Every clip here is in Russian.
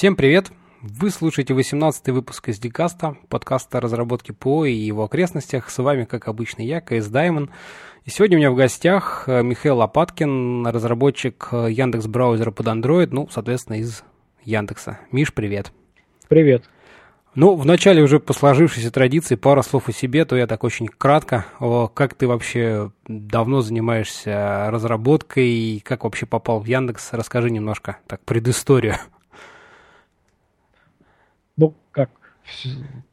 Всем привет! Вы слушаете 18-й выпуск из Дикаста, подкаста о разработке ПО и его окрестностях. С вами, как обычно, я, КС Даймон. И сегодня у меня в гостях э, Михаил Лопаткин, разработчик э, Яндекс браузера под Android, ну, соответственно, из Яндекса. Миш, привет. Привет. Ну, вначале уже по сложившейся традиции пара слов о себе, то я так очень кратко. Как ты вообще давно занимаешься разработкой и как вообще попал в Яндекс? Расскажи немножко, так, предысторию. Ну, как,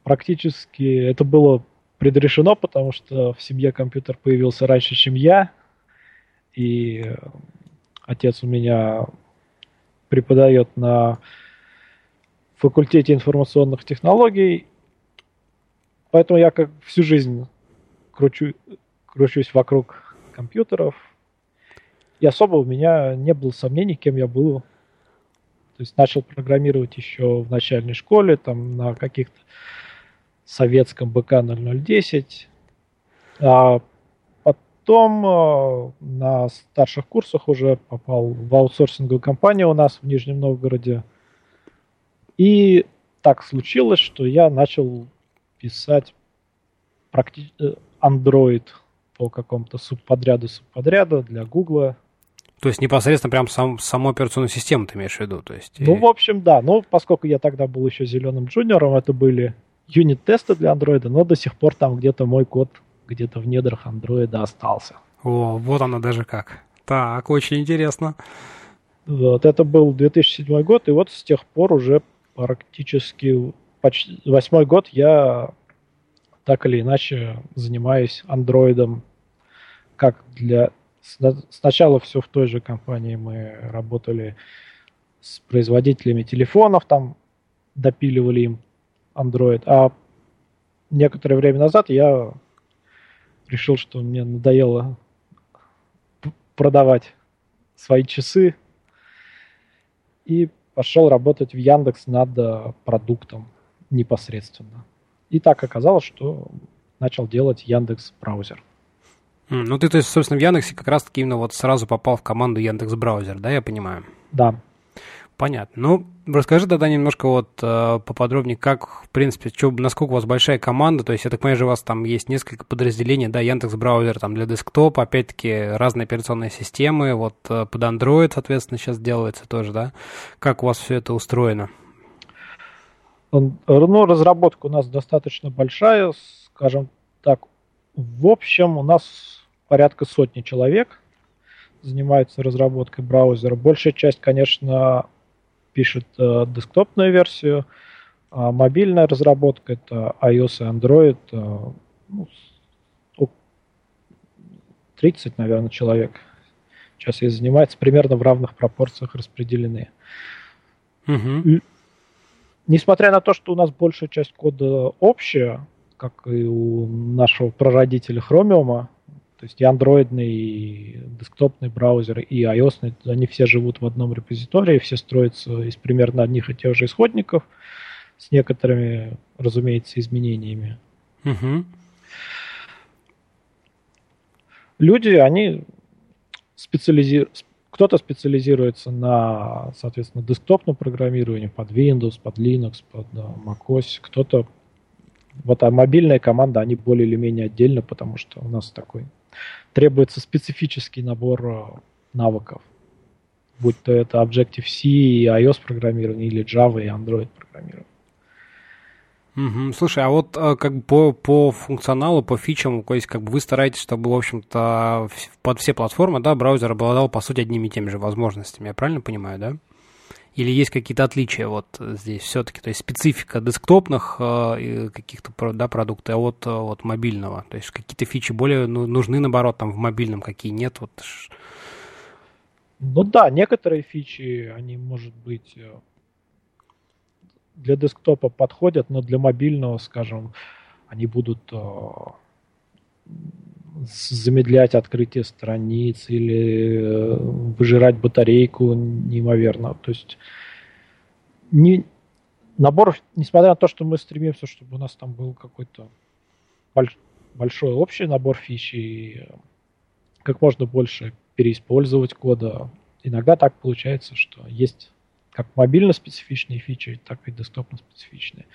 практически это было предрешено, потому что в семье компьютер появился раньше, чем я. И отец у меня преподает на факультете информационных технологий. Поэтому я как всю жизнь кручу, кручусь вокруг компьютеров. И особо у меня не было сомнений, кем я был. То есть начал программировать еще в начальной школе, там на каких-то советском БК 0010. А потом э, на старших курсах уже попал в аутсорсинговую компанию у нас в Нижнем Новгороде – и так случилось, что я начал писать практи- э, Android по какому-то субподряду субподряда для Гугла. То есть непосредственно прям сам, саму операционную систему ты имеешь в виду? То есть, ну, и... в общем, да. Ну, поскольку я тогда был еще зеленым джуниором, это были юнит-тесты для Android, но до сих пор там где-то мой код где-то в недрах Android остался. О, вот оно даже как. Так, очень интересно. Вот, это был 2007 год, и вот с тех пор уже практически почти восьмой год я так или иначе занимаюсь андроидом как для сначала все в той же компании мы работали с производителями телефонов там допиливали им Android а некоторое время назад я решил что мне надоело продавать свои часы и пошел работать в Яндекс над э, продуктом непосредственно. И так оказалось, что начал делать Яндекс браузер. Ну ты, то есть, собственно, в Яндексе как раз-таки именно вот сразу попал в команду Яндекс браузер, да, я понимаю? Да. Понятно. Ну, расскажи тогда немножко вот э, поподробнее, как, в принципе, что, насколько у вас большая команда, то есть, я так понимаю, у вас там есть несколько подразделений, да, Яндекс браузер там для десктопа, опять-таки разные операционные системы, вот э, под Android, соответственно, сейчас делается тоже, да? Как у вас все это устроено? Ну, разработка у нас достаточно большая, скажем так, в общем, у нас порядка сотни человек занимаются разработкой браузера. Большая часть, конечно, пишет э, десктопную версию, а мобильная разработка это iOS и Android. Э, ну, 30, наверное, человек сейчас и занимается, примерно в равных пропорциях распределены. Угу. Несмотря на то, что у нас большая часть кода общая, как и у нашего прародителя Chromium, то есть и андроидный, и десктопный браузер, и iOS, они все живут в одном репозитории, все строятся из примерно одних и тех же исходников, с некоторыми, разумеется, изменениями. Угу. Люди, они специализируются, кто-то специализируется на, соответственно, десктопном программировании под Windows, под Linux, под да, macOS, кто-то вот а мобильная команда, они более или менее отдельно, потому что у нас такой требуется специфический набор э, навыков. Будь то это Objective-C и iOS программирование, или Java и Android программирование. Угу. Слушай, а вот э, как бы по, по функционалу, по фичам, то есть как бы вы стараетесь, чтобы, в общем-то, под все платформы, да, браузер обладал, по сути, одними и теми же возможностями. Я правильно понимаю, да? Или есть какие-то отличия вот здесь все-таки? То есть специфика десктопных э, каких-то да, продуктов, а вот, э, вот мобильного? То есть какие-то фичи более ну, нужны, наоборот, там в мобильном, какие нет? Вот. Ну да, некоторые фичи, они, может быть, э, для десктопа подходят, но для мобильного, скажем, они будут э, замедлять открытие страниц или э, выжирать батарейку неимоверно. То есть не, набор, несмотря на то, что мы стремимся, чтобы у нас там был какой-то больш, большой общий набор фич и э, как можно больше переиспользовать кода, иногда так получается, что есть как мобильно специфичные фичи, так и десктопно специфичные.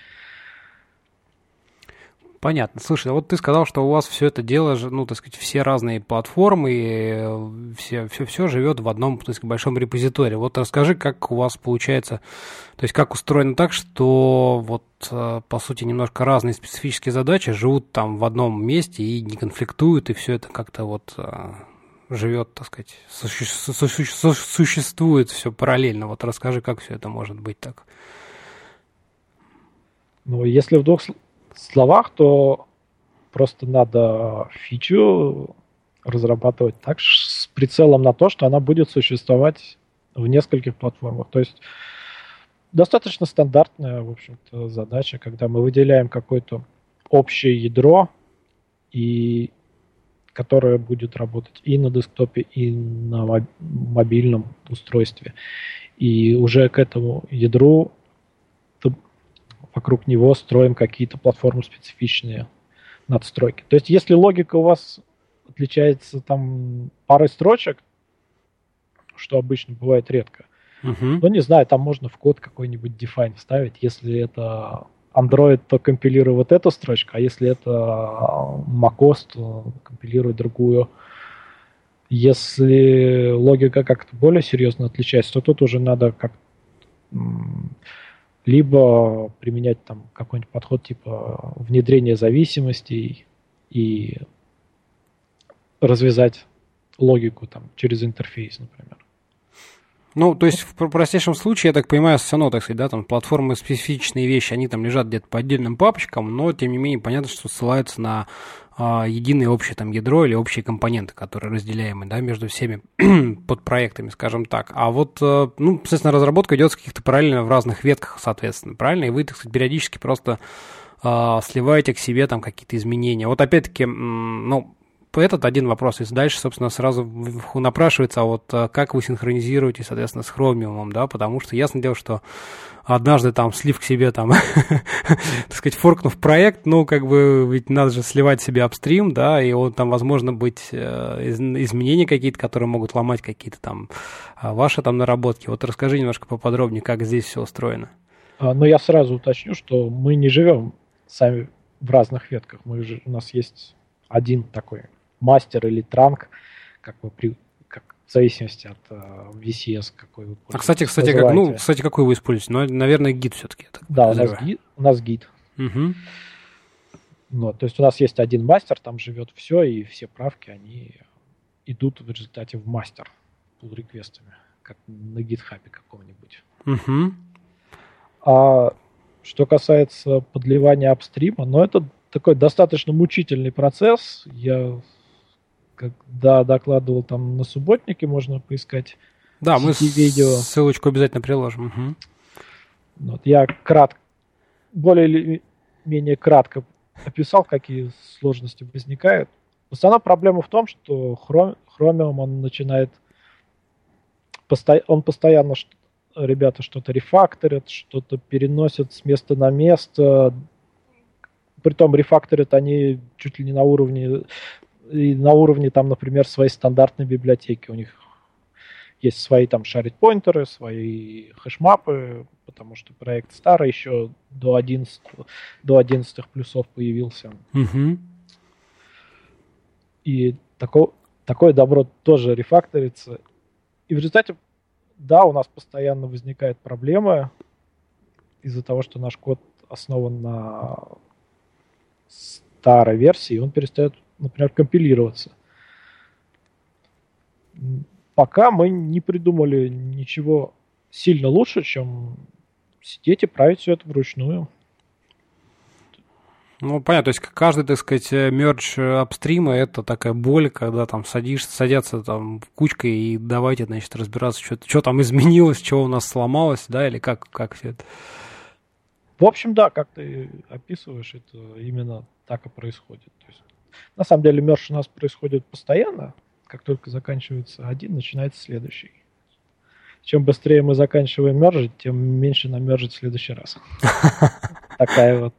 Понятно. Слушай, а вот ты сказал, что у вас все это дело, ну, так сказать, все разные платформы, все, все, все живет в одном, так сказать, большом репозитории. Вот расскажи, как у вас получается, то есть как устроено так, что вот, э, по сути, немножко разные специфические задачи живут там в одном месте и не конфликтуют, и все это как-то вот э, живет, так сказать, суще, существует все параллельно. Вот расскажи, как все это может быть так. Ну, если в двух словах, то просто надо фичу разрабатывать так с прицелом на то, что она будет существовать в нескольких платформах. То есть достаточно стандартная, в общем-то, задача, когда мы выделяем какое-то общее ядро, и которое будет работать и на десктопе, и на мобильном устройстве. И уже к этому ядру вокруг него строим какие-то платформы специфичные надстройки. То есть, если логика у вас отличается там парой строчек, что обычно бывает редко, uh-huh. ну, не знаю, там можно в код какой-нибудь define вставить. Если это Android, то компилируй вот эту строчку, а если это macOS, то компилируй другую. Если логика как-то более серьезно отличается, то тут уже надо как либо применять там какой-нибудь подход типа внедрения зависимостей и развязать логику там через интерфейс, например. Ну, то есть в простейшем случае, я так понимаю, равно, так сказать, да, там платформы специфичные вещи, они там лежат где-то по отдельным папочкам, но тем не менее понятно, что ссылаются на единое общее там ядро или общие компоненты, которые разделяемы, да, между всеми подпроектами, скажем так. А вот, э, ну, соответственно, разработка идет с каких-то параллельно в разных ветках, соответственно, правильно? И вы, так сказать, периодически просто а, сливаете к себе там какие-то изменения. Вот опять-таки, ну, этот один вопрос. И дальше, собственно, сразу напрашивается, а вот э, как вы синхронизируете, соответственно, с Chromium, да, потому что ясно дело, что однажды там слив к себе там, так сказать, форкнув проект, ну, как бы, ведь надо же сливать себе апстрим, да, и он там, возможно, быть э, изменения какие-то, которые могут ломать какие-то там а, ваши там наработки. Вот расскажи немножко поподробнее, как здесь все устроено. А, но я сразу уточню, что мы не живем сами в разных ветках. Мы же, у нас есть один такой мастер или транк, как вы при, как, в зависимости от э, VCS, какой вы А, кстати, кстати, как, ну, кстати, какой вы используете? Ну, наверное, гид все-таки. Да, у нас гид. У нас гид. Угу. Ну, то есть у нас есть один мастер, там живет все, и все правки, они идут в результате в мастер pull реквестами как на гитхабе каком-нибудь. Угу. А что касается подливания апстрима, ну, это такой достаточно мучительный процесс. Я когда докладывал там на субботнике, можно поискать. Да, мы видео. ссылочку обязательно приложим. Угу. Вот, я кратко, более или менее кратко описал, какие сложности возникают. Основная проблема в том, что Chromium он начинает он постоянно ребята что-то рефакторят, что-то переносят с места на место. Притом рефакторят они чуть ли не на уровне и на уровне там, например, своей стандартной библиотеки. У них есть свои там шарит-поинтеры, свои хэшмапы, потому что проект старый, еще до 11, до 11 плюсов появился. Угу. И такое, такое добро тоже рефакторится. И в результате, да, у нас постоянно возникает проблема из-за того, что наш код основан на старой версии, он перестает например, компилироваться. Пока мы не придумали ничего сильно лучше, чем сидеть и править все это вручную. Ну, понятно, то есть каждый, так сказать, мерч апстрима – это такая боль, когда там садишься, садятся там кучкой и давайте, значит, разбираться, что, что там изменилось, что у нас сломалось, да, или как, как все это? В общем, да, как ты описываешь, это именно так и происходит. То есть на самом деле мерж у нас происходит постоянно. Как только заканчивается один, начинается следующий. Чем быстрее мы заканчиваем мержить, тем меньше нам мержить в следующий раз. Такая вот.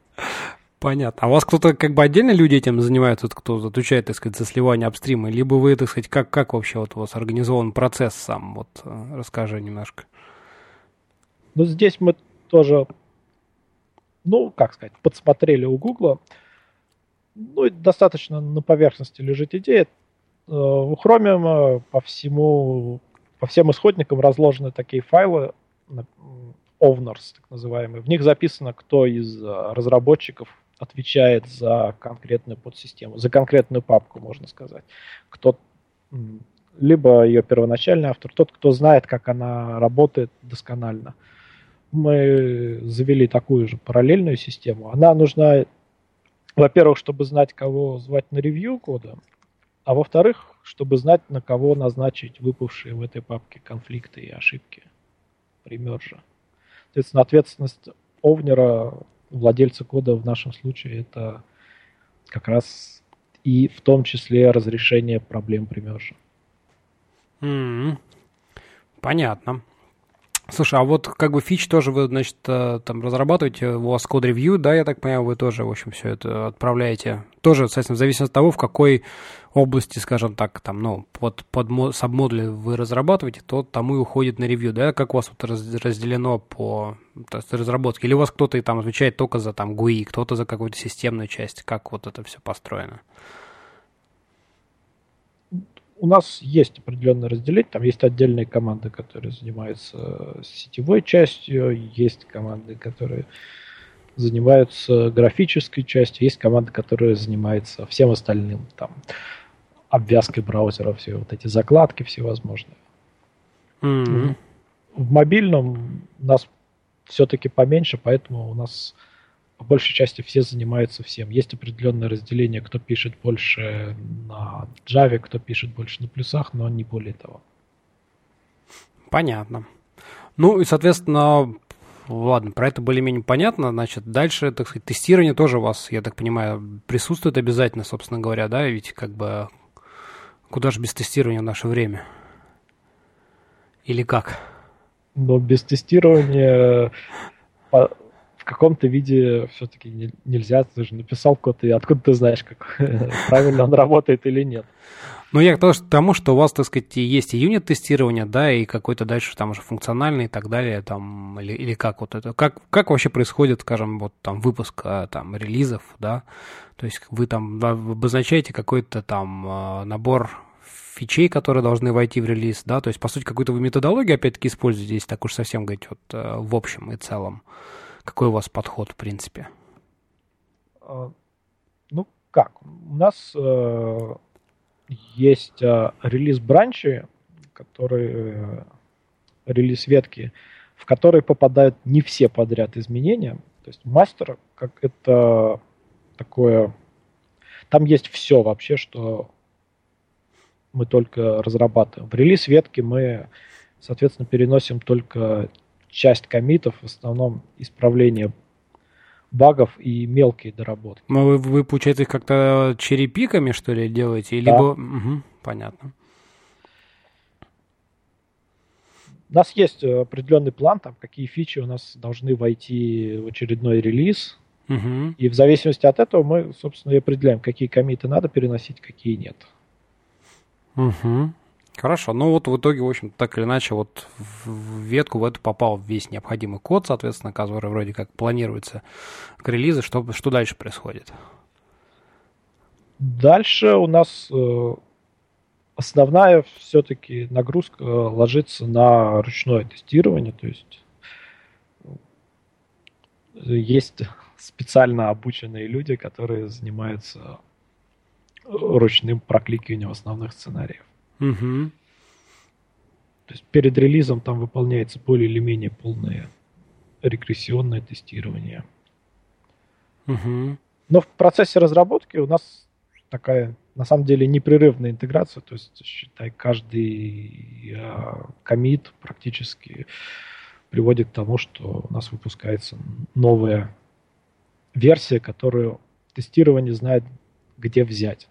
Понятно. А у вас кто-то как бы отдельно люди этим занимаются, кто отвечает, так сказать, за сливание апстрима, либо вы, так сказать, как, как вообще вот у вас организован процесс сам? Вот э, расскажи немножко. Но здесь мы тоже, ну, как сказать, подсмотрели у Гугла. Ну, достаточно на поверхности лежит идея. Э, у Chromium по всему, по всем исходникам разложены такие файлы, owners, так называемые. В них записано, кто из э, разработчиков отвечает за конкретную подсистему, за конкретную папку, можно сказать. Кто либо ее первоначальный автор, тот, кто знает, как она работает досконально. Мы завели такую же параллельную систему. Она нужна, во-первых, чтобы знать, кого звать на ревью кода, а во-вторых, чтобы знать, на кого назначить выпавшие в этой папке конфликты и ошибки при мерже. Соответственно, ответственность овнера, владельца кода в нашем случае, это как раз и в том числе разрешение проблем при мерже. Mm-hmm. Понятно. Слушай, а вот как бы фич тоже вы, значит, э, там разрабатываете, у вас код ревью, да, я так понимаю, вы тоже, в общем, все это отправляете. Тоже, соответственно, в зависимости от того, в какой области, скажем так, там, ну, под, под сабмодули вы разрабатываете, то тому и уходит на ревью, да? Как у вас вот разделено по есть, разработке? Или у вас кто-то там отвечает только за там GUI, кто-то за какую-то системную часть? Как вот это все построено? У нас есть определенное разделение, там есть отдельные команды, которые занимаются сетевой частью, есть команды, которые занимаются графической частью, есть команды, которые занимаются всем остальным, там, обвязкой браузера, все вот эти закладки всевозможные. Mm-hmm. В мобильном у нас все-таки поменьше, поэтому у нас по большей части все занимаются всем. Есть определенное разделение, кто пишет больше на Java, кто пишет больше на плюсах, но не более того. Понятно. Ну и, соответственно, ладно, про это более-менее понятно. Значит, дальше, так сказать, тестирование тоже у вас, я так понимаю, присутствует обязательно, собственно говоря, да? Ведь как бы куда же без тестирования в наше время? Или как? Но без тестирования в каком-то виде все-таки не, нельзя. Ты же написал код, и откуда ты знаешь, как правильно он работает или нет. Ну, я к тому, что у вас, так сказать, есть и юнит-тестирование, да, и какой-то дальше там уже функциональный и так далее, там, или, или как вот это, как, как вообще происходит, скажем, вот там выпуск а, там релизов, да, то есть вы там обозначаете какой-то там а, набор фичей, которые должны войти в релиз, да, то есть, по сути, какую-то вы методологию, опять-таки, используете, если так уж совсем говорить, вот э, в общем и целом. Какой у вас подход, в принципе? А, ну, как? У нас э, есть э, релиз бранчи, которые э, релиз ветки, в которые попадают не все подряд изменения. То есть мастер, как это такое... Там есть все вообще, что мы только разрабатываем. В релиз ветки мы, соответственно, переносим только часть комитов, в основном исправление багов и мелкие доработки. Ну, вы, вы получается, их как-то черепиками, что ли, делаете? Да. Либо... Угу, понятно. У нас есть определенный план, там, какие фичи у нас должны войти в очередной релиз. Угу. И в зависимости от этого мы, собственно, и определяем, какие комиты надо переносить, какие нет. Угу. Хорошо, ну вот в итоге, в общем, так или иначе, вот в ветку в эту попал весь необходимый код, соответственно, который вроде как планируется к релизу. Что, что дальше происходит? Дальше у нас э, основная все-таки нагрузка ложится на ручное тестирование, то есть э, есть специально обученные люди, которые занимаются ручным прокликиванием основных сценариев. Угу. То есть перед релизом там выполняется более или менее полное регрессионное тестирование. Угу. Но в процессе разработки у нас такая, на самом деле, непрерывная интеграция. То есть, считай, каждый э, комит практически приводит к тому, что у нас выпускается новая версия, которую тестирование знает, где взять.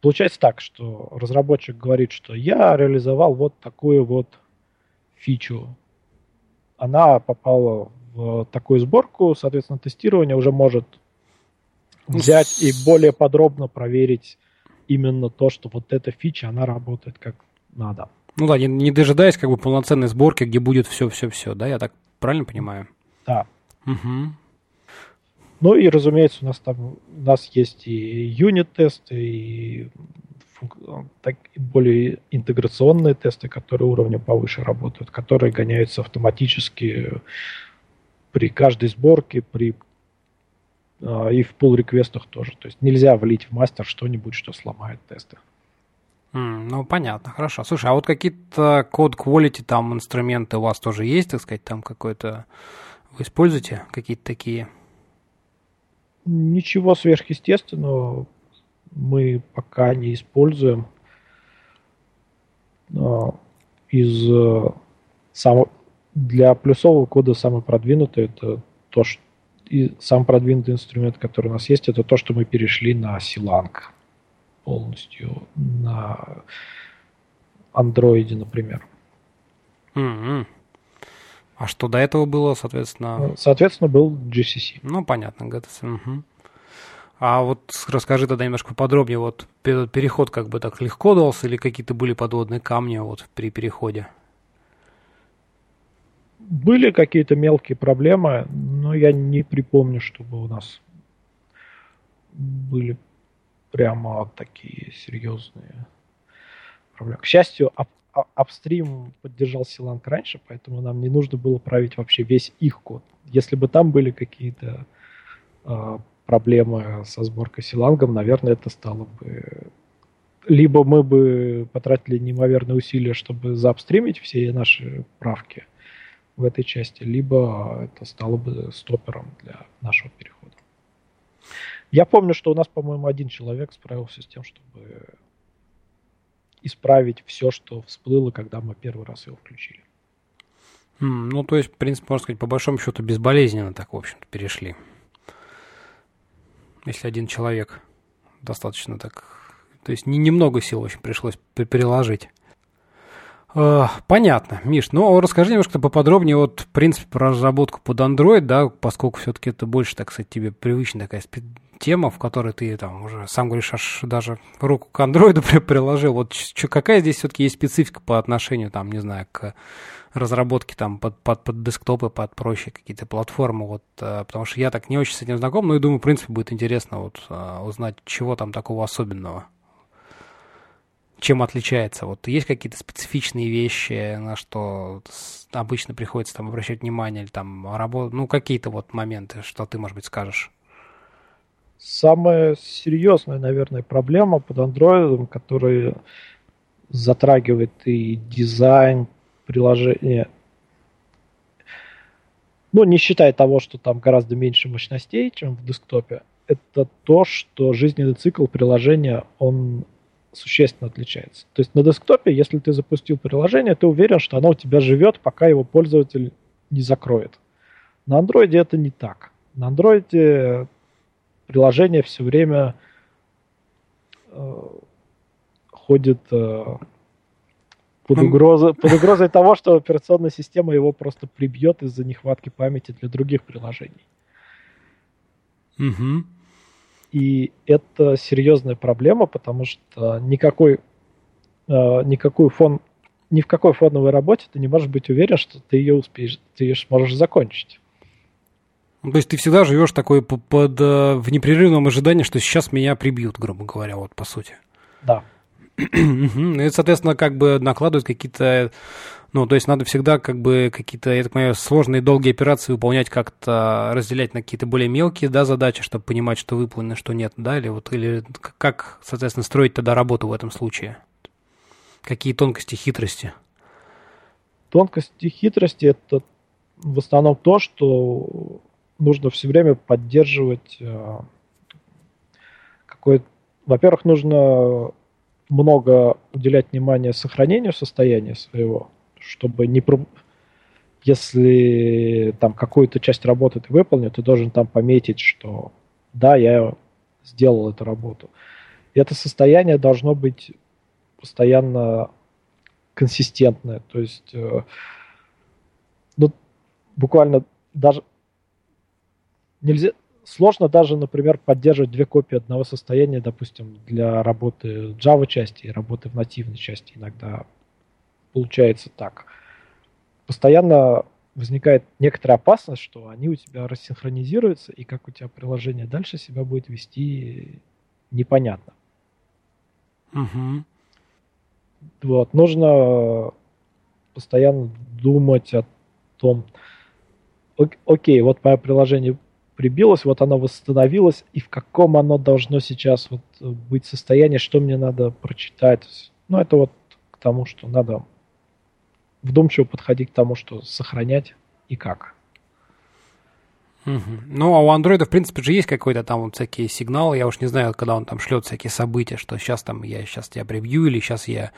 Получается так, что разработчик говорит, что я реализовал вот такую вот фичу. Она попала в такую сборку, соответственно, тестирование уже может взять и более подробно проверить именно то, что вот эта фича, она работает как надо. Ну да, не, не дожидаясь как бы полноценной сборки, где будет все-все-все, да, я так правильно понимаю? Да. Угу. Ну и, разумеется, у нас там у нас есть и юнит-тесты, и так, более интеграционные тесты, которые уровнем повыше работают, которые гоняются автоматически при каждой сборке, при а, и в pull реквестах тоже. То есть нельзя влить в мастер что-нибудь, что сломает тесты. Mm, ну, понятно, хорошо. Слушай, а вот какие-то код quality там инструменты у вас тоже есть, так сказать, там какой-то... Вы используете какие-то такие? Ничего сверхъестественного мы пока не используем. Из э, самого для плюсового кода самый продвинутый это то, что и самый продвинутый инструмент, который у нас есть, это то, что мы перешли на Silang полностью на андроиде, например. Mm-hmm. А что до этого было, соответственно? Соответственно, был GCC. Ну, понятно, GTC. Угу. А вот расскажи тогда немножко подробнее, вот переход как бы так легко дался или какие-то были подводные камни вот при переходе? Были какие-то мелкие проблемы, но я не припомню, чтобы у нас были прямо такие серьезные проблемы. К счастью, ап апстрим поддержал Силанг раньше, поэтому нам не нужно было править вообще весь их код. Если бы там были какие-то э, проблемы со сборкой силангом, наверное, это стало бы... Либо мы бы потратили неимоверные усилия, чтобы заапстримить все наши правки в этой части, либо это стало бы стопером для нашего перехода. Я помню, что у нас, по-моему, один человек справился с тем, чтобы исправить все, что всплыло, когда мы первый раз его включили. Ну, то есть, в принципе, можно сказать, по большому счету, безболезненно так, в общем-то, перешли если один человек достаточно так... То есть не, немного сил очень пришлось приложить. Э, понятно, Миш. Ну, расскажи немножко поподробнее, вот, в принципе, про разработку под Android, да, поскольку все-таки это больше, так сказать, тебе привычная такая тема, в которой ты там уже сам говоришь, аж даже руку к андроиду приложил. Вот какая здесь все-таки есть специфика по отношению, там, не знаю, к разработки там под, под, под десктопы, под прочие какие-то платформы, вот, э, потому что я так не очень с этим знаком, но и думаю, в принципе, будет интересно вот э, узнать, чего там такого особенного, чем отличается. Вот есть какие-то специфичные вещи, на что обычно приходится там обращать внимание, или там работать, ну, какие-то вот моменты, что ты, может быть, скажешь? Самая серьезная, наверное, проблема под андроидом, которая затрагивает и дизайн, приложение, ну, не считая того, что там гораздо меньше мощностей, чем в десктопе, это то, что жизненный цикл приложения, он существенно отличается. То есть на десктопе, если ты запустил приложение, ты уверен, что оно у тебя живет, пока его пользователь не закроет. На андроиде это не так. На андроиде приложение все время э, ходит э, под, угрозой, под угрозой того, что операционная система его просто прибьет из-за нехватки памяти для других приложений. Угу. И это серьезная проблема, потому что никакой, э, никакой фон, ни в какой фоновой работе ты не можешь быть уверен, что ты ее успеешь, ты ее сможешь закончить. Ну, то есть ты всегда живешь такой под, под э, в непрерывном ожидании, что сейчас меня прибьют, грубо говоря, вот по сути. Да. Ну, и, соответственно, как бы накладывают какие-то... Ну, то есть надо всегда как бы какие-то, я так понимаю, сложные долгие операции выполнять как-то, разделять на какие-то более мелкие, да, задачи, чтобы понимать, что выполнено, что нет, да, или вот, или как, соответственно, строить тогда работу в этом случае? Какие тонкости, хитрости? Тонкости, хитрости – это в основном то, что нужно все время поддерживать э, какой Во-первых, нужно много уделять внимания сохранению состояния своего, чтобы не... Про... Если там какую-то часть работы ты выполнил, ты должен там пометить, что да, я сделал эту работу. И это состояние должно быть постоянно консистентное. То есть, э, ну, буквально даже нельзя, сложно даже, например, поддерживать две копии одного состояния, допустим, для работы Java части и работы в нативной части. Иногда получается так. Постоянно возникает некоторая опасность, что они у тебя рассинхронизируются, и как у тебя приложение дальше себя будет вести, непонятно. Угу. Вот, нужно постоянно думать о том, окей, вот мое приложение прибилось, вот оно восстановилось, и в каком оно должно сейчас вот быть состоянии, что мне надо прочитать. Ну, это вот к тому, что надо вдумчиво подходить к тому, что сохранять и как. Угу. Ну, а у андроида, в принципе, же есть какой-то там вот всякие сигналы. Я уж не знаю, когда он там шлет всякие события, что сейчас там я сейчас тебя прибью, или сейчас я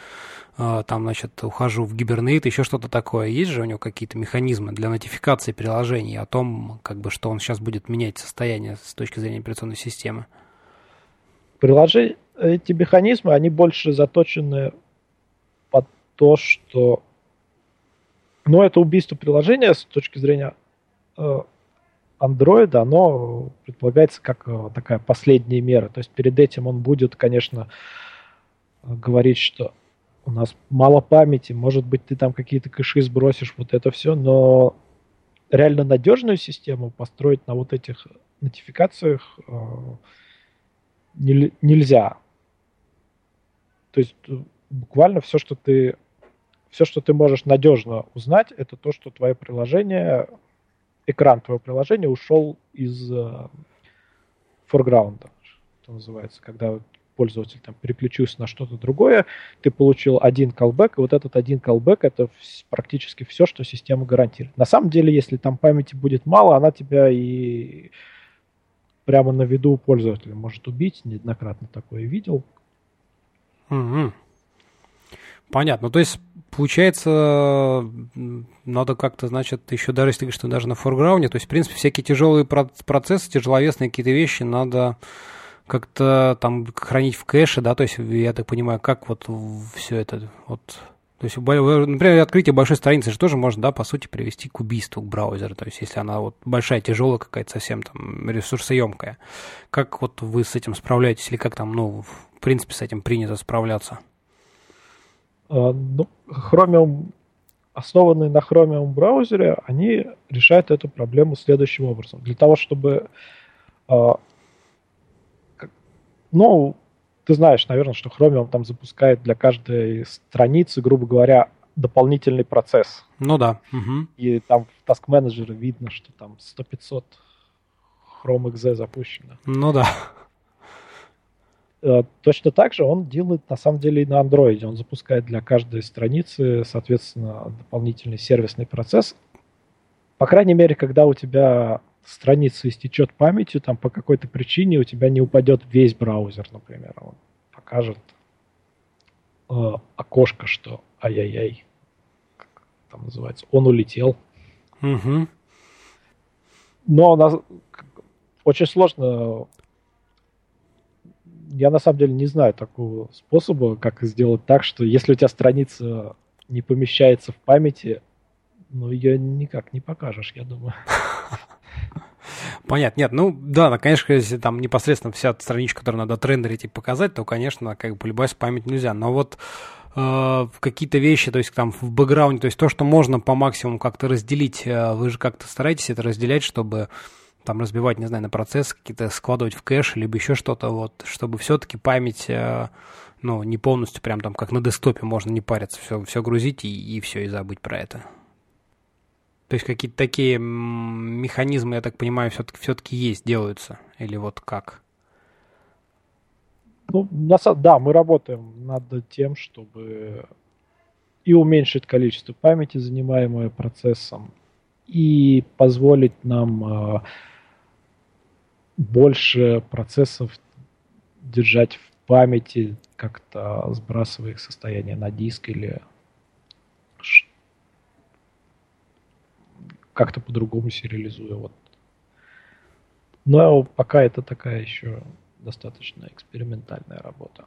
э, там, значит, ухожу в гибернейт, еще что-то такое. Есть же у него какие-то механизмы для нотификации приложений о том, как бы, что он сейчас будет менять состояние с точки зрения операционной системы? Приложения, эти механизмы, они больше заточены под то, что ну, это убийство приложения с точки зрения э, Android, оно предполагается как э, такая последняя мера. То есть перед этим он будет, конечно, говорить, что у нас мало памяти, может быть, ты там какие-то кэши сбросишь, вот это все, но реально надежную систему построить на вот этих нотификациях э, не, нельзя. То есть э, буквально все, что ты все, что ты можешь надежно узнать, это то, что твое приложение экран твоего приложения ушел из э, форграунда, что называется, когда пользователь там переключился на что-то другое, ты получил один callback, и вот этот один callback это практически все, что система гарантирует. На самом деле, если там памяти будет мало, она тебя и прямо на виду у пользователя может убить. Неоднократно такое видел. Угу. Понятно. То есть Получается, надо как-то, значит, еще даже если ты говоришь, что даже на форграунде, то есть, в принципе, всякие тяжелые процессы, тяжеловесные какие-то вещи надо как-то там хранить в кэше, да, то есть, я так понимаю, как вот все это, вот, то есть, например, открытие большой страницы же тоже можно, да, по сути, привести к убийству к браузеру, то есть, если она вот большая, тяжелая какая-то совсем там ресурсоемкая. Как вот вы с этим справляетесь или как там, ну, в принципе, с этим принято справляться? А, ну, Chromium, основанные на Chromium браузере, они решают эту проблему следующим образом. Для того, чтобы... А, ну, ты знаешь, наверное, что Chromium там запускает для каждой страницы, грубо говоря, дополнительный процесс. Ну да. Угу. И там в Task Manager видно, что там 100-500 Chrome XZ запущено. Ну да. Э, точно так же он делает на самом деле и на Android. Он запускает для каждой страницы, соответственно, дополнительный сервисный процесс. По крайней мере, когда у тебя страница истечет памятью, там по какой-то причине у тебя не упадет весь браузер, например. Он покажет э, окошко, что ай-яй-яй, как там называется, он улетел. Угу. Но у нас очень сложно я на самом деле не знаю такого способа, как сделать так, что если у тебя страница не помещается в памяти, ну, ее никак не покажешь, я думаю. Понятно. Нет, ну да, конечно, если там непосредственно вся страничка, которую надо трендерить и показать, то, конечно, как бы полюбать память нельзя. Но вот э, какие-то вещи, то есть там в бэкграунде, то есть то, что можно по максимуму как-то разделить, э, вы же как-то стараетесь это разделять, чтобы там разбивать, не знаю, на процессы, какие-то складывать в кэш, либо еще что-то, вот, чтобы все-таки память, э, ну, не полностью прям там, как на десктопе, можно не париться, все, все грузить и, и все, и забыть про это. То есть какие-то такие механизмы, я так понимаю, все-таки все-таки есть, делаются, или вот как? Ну, на, да, мы работаем над тем, чтобы и уменьшить количество памяти, занимаемое процессом, и позволить нам э, больше процессов держать в памяти, как-то сбрасывая их состояние на диск или как-то по-другому сериализуя. Вот. Но пока это такая еще достаточно экспериментальная работа.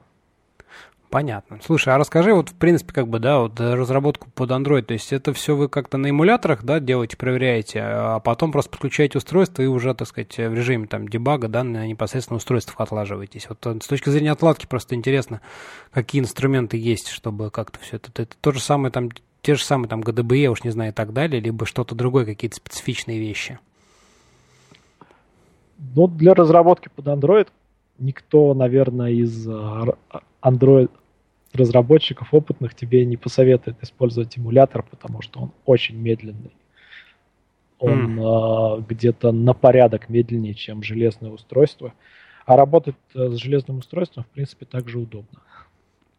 Понятно. Слушай, а расскажи, вот в принципе, как бы, да, вот разработку под Android, то есть это все вы как-то на эмуляторах, да, делаете, проверяете, а потом просто подключаете устройство и уже, так сказать, в режиме там дебага, да, на непосредственно устройствах отлаживаетесь. Вот э, с точки зрения отладки просто интересно, какие инструменты есть, чтобы как-то все это, это то же самое там те же самые там GDBE, уж не знаю, и так далее, либо что-то другое, какие-то специфичные вещи? Ну, для разработки под Android никто, наверное, из а, Android разработчиков опытных тебе не посоветует использовать эмулятор, потому что он очень медленный. Он mm. э, где-то на порядок медленнее, чем железное устройство. А работать э, с железным устройством, в принципе, также удобно.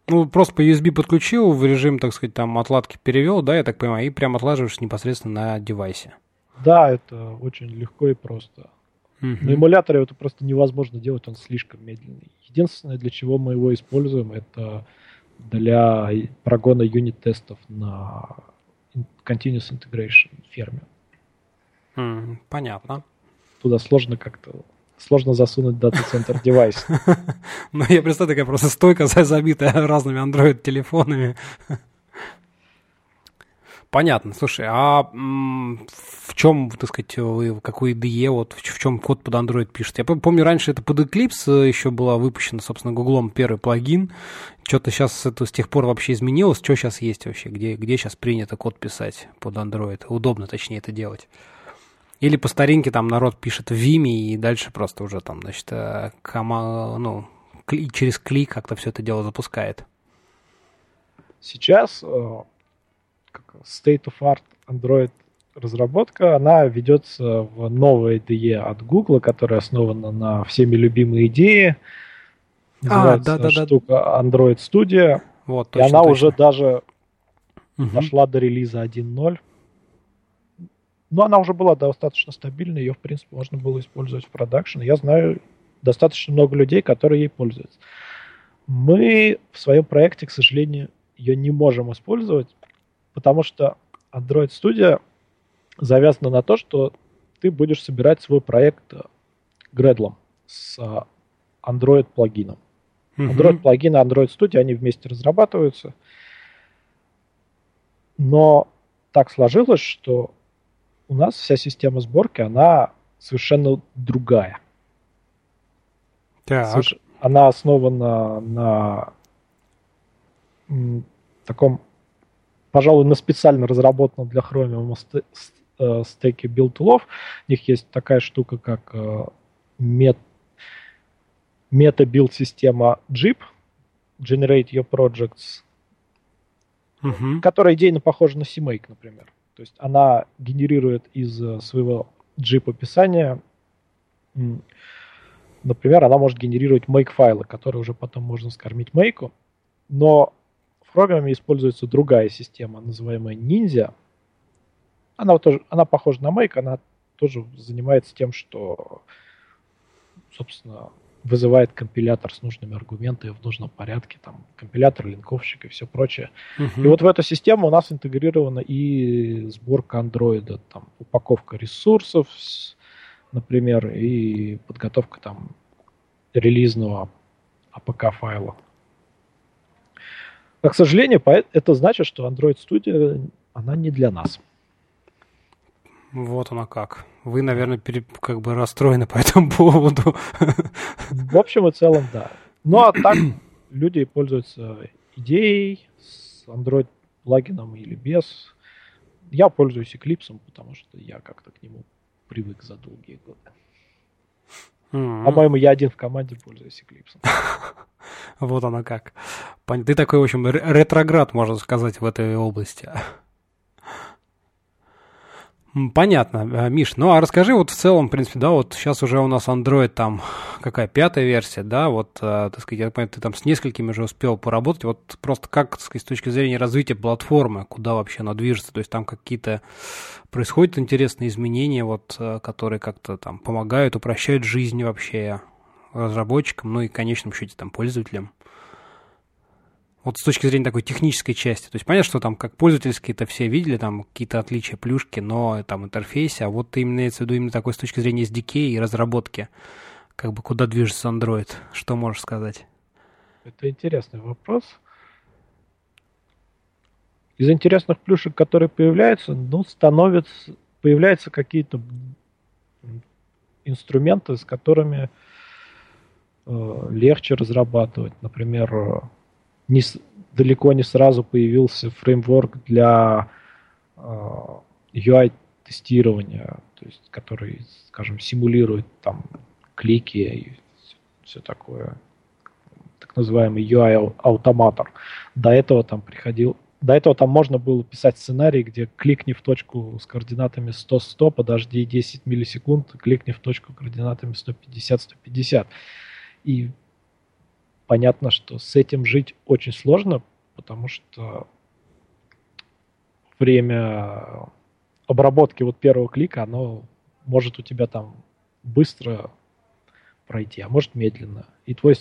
Ну, просто по USB подключил, в режим, так сказать, там отладки перевел, да, я так понимаю, и прям отлаживаешь непосредственно на девайсе. Да, это очень легко и просто. Uh-huh. На эмуляторе это просто невозможно делать, он слишком медленный. Единственное, для чего мы его используем, это для прогона юнит-тестов на Continuous Integration ферме. Mm, понятно. Туда сложно как-то сложно засунуть дата-центр девайс. Ну, я представляю, такая просто стойка забитая разными Android-телефонами. Понятно. Слушай, а в чем, так сказать, вы, какой IDE, вот в чем код под Android пишет? Я помню, раньше это под Eclipse еще была выпущена, собственно, Гуглом первый плагин. Что-то сейчас это с тех пор вообще изменилось. Что сейчас есть вообще? Где, где сейчас принято код писать под Android? Удобно, точнее, это делать. Или по старинке там народ пишет в Vime и дальше просто уже там, значит, э, кома, ну, кли, через клик как-то все это дело запускает. Сейчас э, state of art Android разработка, она ведется в новой IDE от Google, которая основана на всеми любимой идее. Называется а, да, да, штука да. Android Studio. Вот, точно, и она точно. уже даже угу. дошла до релиза 1.0. Но она уже была достаточно стабильной, ее, в принципе, можно было использовать в продакшн. Я знаю достаточно много людей, которые ей пользуются. Мы в своем проекте, к сожалению, ее не можем использовать, потому что Android Studio завязана на то, что ты будешь собирать свой проект Gradle с Android плагином. Android плагин и Android Studio, они вместе разрабатываются. Но так сложилось, что у нас вся система сборки, она совершенно другая. Так. Она основана на таком, пожалуй, на специально разработанном для Chromium э, стеке build-tool ов. У них есть такая штука, как мет, мета-build-система GYP, Generate Your Projects, угу. которая идейно похожа на CMake, например. То есть она генерирует из э, своего JIP описания, например, она может генерировать make файлы, которые уже потом можно скормить make, но программе используется другая система, называемая Ninja. Она тоже, она похожа на make, она тоже занимается тем, что, собственно, вызывает компилятор с нужными аргументами в нужном порядке, там компилятор, линковщик и все прочее. Uh-huh. И вот в эту систему у нас интегрирована и сборка андроида, там упаковка ресурсов, например, и подготовка там релизного APK файла. Но, к сожалению, это значит, что Android Studio, она не для нас. Вот она как. Вы, наверное, пере, как бы расстроены по этому поводу. В общем и целом, да. Ну а так люди пользуются идеей с Android плагином или без. Я пользуюсь Eclipse, потому что я как-то к нему привык за долгие годы. Mm-hmm. По-моему, я один в команде пользуюсь Eclipse. вот она как. Ты такой, в общем, ретроград, можно сказать, в этой области. Понятно, э, Миш. Ну, а расскажи вот в целом, в принципе, да, вот сейчас уже у нас Android там какая пятая версия, да, вот, э, так сказать, я понимаю, ты там с несколькими уже успел поработать, вот просто как, так сказать, с точки зрения развития платформы, куда вообще она движется, то есть там какие-то происходят интересные изменения, вот, э, которые как-то там помогают, упрощают жизнь вообще разработчикам, ну и в конечном счете там пользователям. Вот с точки зрения такой технической части. То есть понятно, что там как пользовательские это все видели, там какие-то отличия, плюшки, но там интерфейсе, а вот именно имеется в виду именно такой с точки зрения SDK и разработки. Как бы куда движется Android? Что можешь сказать? Это интересный вопрос. Из интересных плюшек, которые появляются, ну, становятся, появляются какие-то инструменты, с которыми э, легче разрабатывать. Например, не, далеко не сразу появился фреймворк для э, UI-тестирования, то есть который, скажем, симулирует там клики и все, все такое. Так называемый UI-автоматор. До этого там приходил до этого там можно было писать сценарий, где кликни в точку с координатами 100-100, подожди 10 миллисекунд, кликни в точку координатами 150-150. И понятно, что с этим жить очень сложно, потому что время обработки вот первого клика, оно может у тебя там быстро пройти, а может медленно. И твой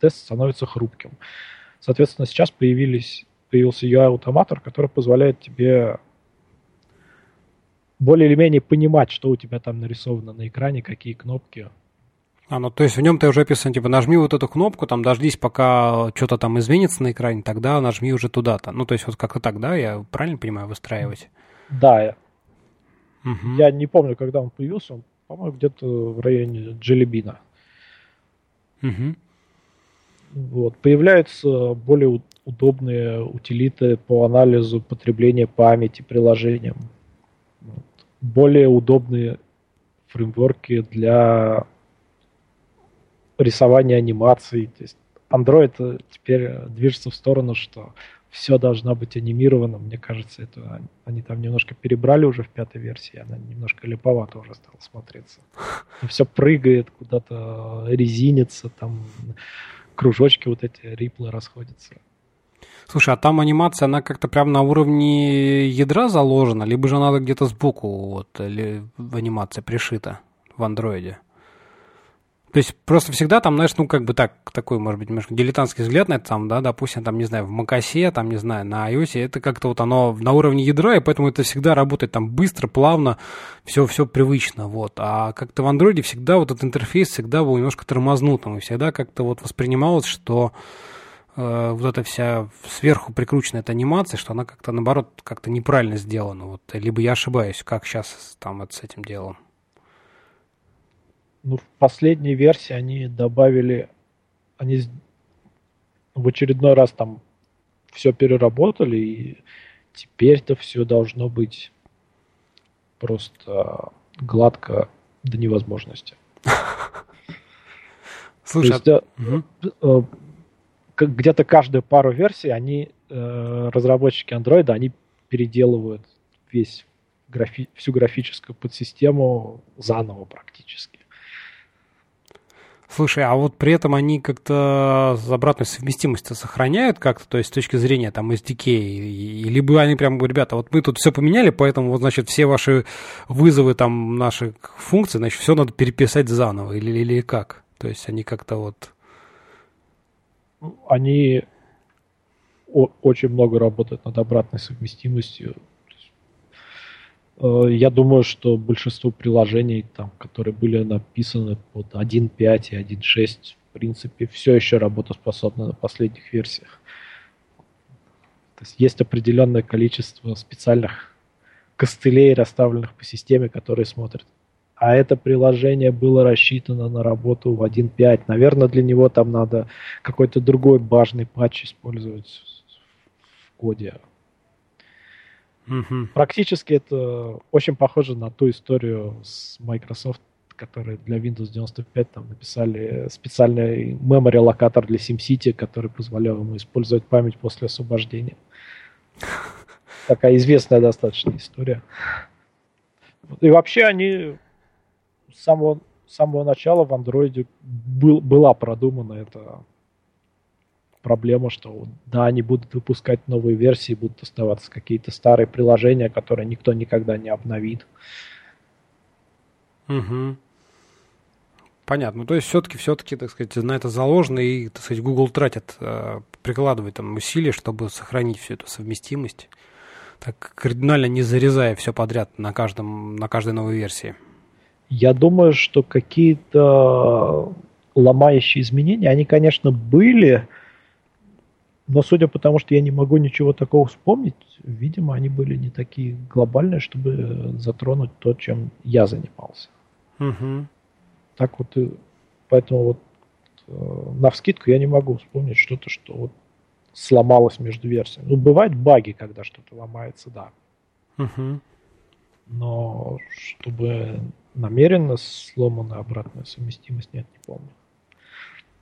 тест становится хрупким. Соответственно, сейчас появились, появился UI-автоматор, который позволяет тебе более или менее понимать, что у тебя там нарисовано на экране, какие кнопки, а, ну то есть в нем ты уже описан, типа, нажми вот эту кнопку, там, дождись, пока что-то там изменится на экране, тогда нажми уже туда-то. Ну, то есть вот как-то так, да, я правильно понимаю, выстраивать? Да. Я, угу. я не помню, когда он появился, он, по-моему, где-то в районе Джелебина. Угу. Вот. Появляются более удобные утилиты по анализу потребления памяти приложением. Вот. Более удобные фреймворки для рисования анимаций. То есть Android теперь движется в сторону, что все должно быть анимировано. Мне кажется, это они там немножко перебрали уже в пятой версии, она немножко липовато уже стала смотреться. Все прыгает, куда-то резинится, там кружочки вот эти, риплы расходятся. Слушай, а там анимация, она как-то прям на уровне ядра заложена, либо же надо где-то сбоку вот, или анимация пришита в андроиде? То есть просто всегда там, знаешь, ну как бы так, такой, может быть, немножко дилетантский взгляд на это, там, да, допустим, там, не знаю, в macOS, там, не знаю, на iOS, это как-то вот оно на уровне ядра, и поэтому это всегда работает там быстро, плавно, все, все привычно, вот. А как-то в андроиде всегда вот этот интерфейс всегда был немножко тормознутым, и всегда как-то вот воспринималось, что э, вот эта вся сверху прикрученная эта анимация, что она как-то, наоборот, как-то неправильно сделана, вот. Либо я ошибаюсь, как сейчас там это с этим делом. Ну, в последней версии они добавили, они в очередной раз там все переработали, и теперь-то все должно быть просто гладко до невозможности. Слушай, есть, угу. где-то каждую пару версий они, э, разработчики Android, они переделывают весь графи- всю графическую подсистему заново практически. Слушай, а вот при этом они как-то обратную совместимость сохраняют как-то, то есть с точки зрения там SDK, и, либо они прям ребята, вот мы тут все поменяли, поэтому вот, значит, все ваши вызовы там наших функций, значит, все надо переписать заново, или, или как? То есть они как-то вот... Они очень много работают над обратной совместимостью я думаю, что большинство приложений, там, которые были написаны под 1.5 и 1.6, в принципе, все еще работоспособны на последних версиях. То есть есть определенное количество специальных костылей, расставленных по системе, которые смотрят. А это приложение было рассчитано на работу в 1.5. Наверное, для него там надо какой-то другой бажный патч использовать в коде. Угу. Практически это очень похоже на ту историю с Microsoft, которые для Windows 95 там написали специальный memory локатор для SimCity, который позволял ему использовать память после освобождения. Такая известная достаточно история. И вообще они с самого, с самого начала в андроиде был, была продумана эта проблема, что да, они будут выпускать новые версии, будут оставаться какие-то старые приложения, которые никто никогда не обновит. Угу. Понятно. То есть все-таки, все-таки, так сказать, на это заложено, и, так сказать, Google тратит, э, прикладывает там усилия, чтобы сохранить всю эту совместимость, так кардинально не зарезая все подряд на, каждом, на каждой новой версии. Я думаю, что какие-то ломающие изменения, они, конечно, были, но судя по тому, что я не могу ничего такого вспомнить, видимо, они были не такие глобальные, чтобы затронуть то, чем я занимался. Угу. Так вот, и, поэтому вот э, на вскидку я не могу вспомнить что-то, что вот сломалось между версиями. Ну, бывают баги, когда что-то ломается, да. Угу. Но чтобы намеренно сломана обратная совместимость, нет, не помню.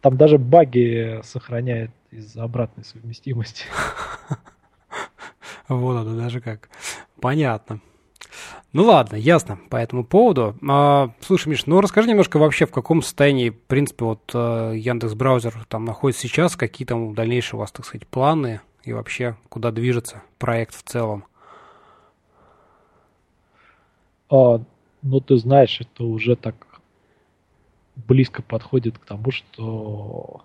Там даже баги сохраняет из-за обратной совместимости. Вот это даже как. Понятно. Ну ладно, ясно по этому поводу. А, слушай, Миш, ну расскажи немножко вообще, в каком состоянии, в принципе, вот э, Яндекс браузер там находится сейчас, какие там дальнейшие у вас, так сказать, планы и вообще куда движется проект в целом? А, ну, ты знаешь, это уже так близко подходит к тому, что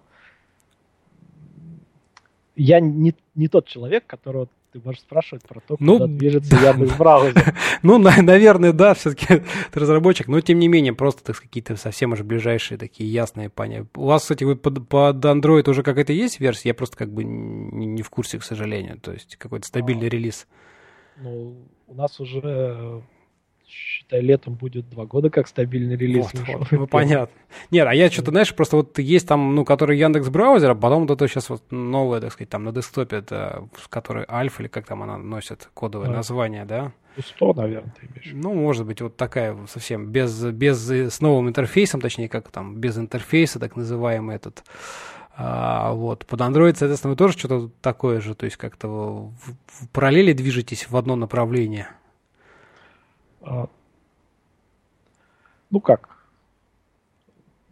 я не, не тот человек, которого ты можешь спрашивать про то, ну, куда движется да. Яндекс браузер. ну, на, наверное, да, все-таки ты разработчик, но тем не менее, просто так какие-то совсем уже ближайшие такие ясные понятия. У вас, кстати, вы под, под Android уже какая-то есть версия? Я просто как бы не, не в курсе, к сожалению. То есть какой-то стабильный а, релиз. Ну, у нас уже считай, летом будет два года как стабильный релиз. Вот, вот, ну, понятно. Нет, а я что-то, знаешь, просто вот есть там, ну, который Яндекс браузер, а потом вот это сейчас вот новое, так сказать, там на десктопе, это, который Альфа или как там она носит кодовое а. название, да? 100, наверное, ты имеешь. Ну, может быть, вот такая совсем, без, без, с новым интерфейсом, точнее, как там, без интерфейса, так называемый этот, а, вот. Под Android, соответственно, вы тоже что-то такое же, то есть как-то в, в параллели движетесь в одно направление – ну как,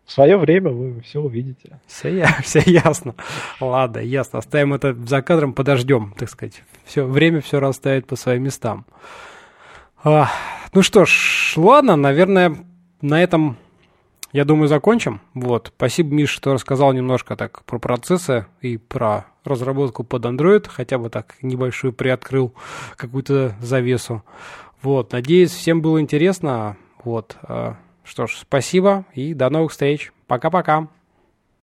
в свое время вы все увидите. Все, все ясно. Ладно, ясно. Оставим это за кадром, подождем, так сказать. Все, время все расставит по своим местам. А, ну что ж, ладно, наверное, на этом, я думаю, закончим. Вот. Спасибо, Миш, что рассказал немножко так про процессы и про разработку под Android, хотя бы так небольшую приоткрыл какую-то завесу. Вот, надеюсь, всем было интересно. Вот, э, что ж, спасибо и до новых встреч. Пока-пока.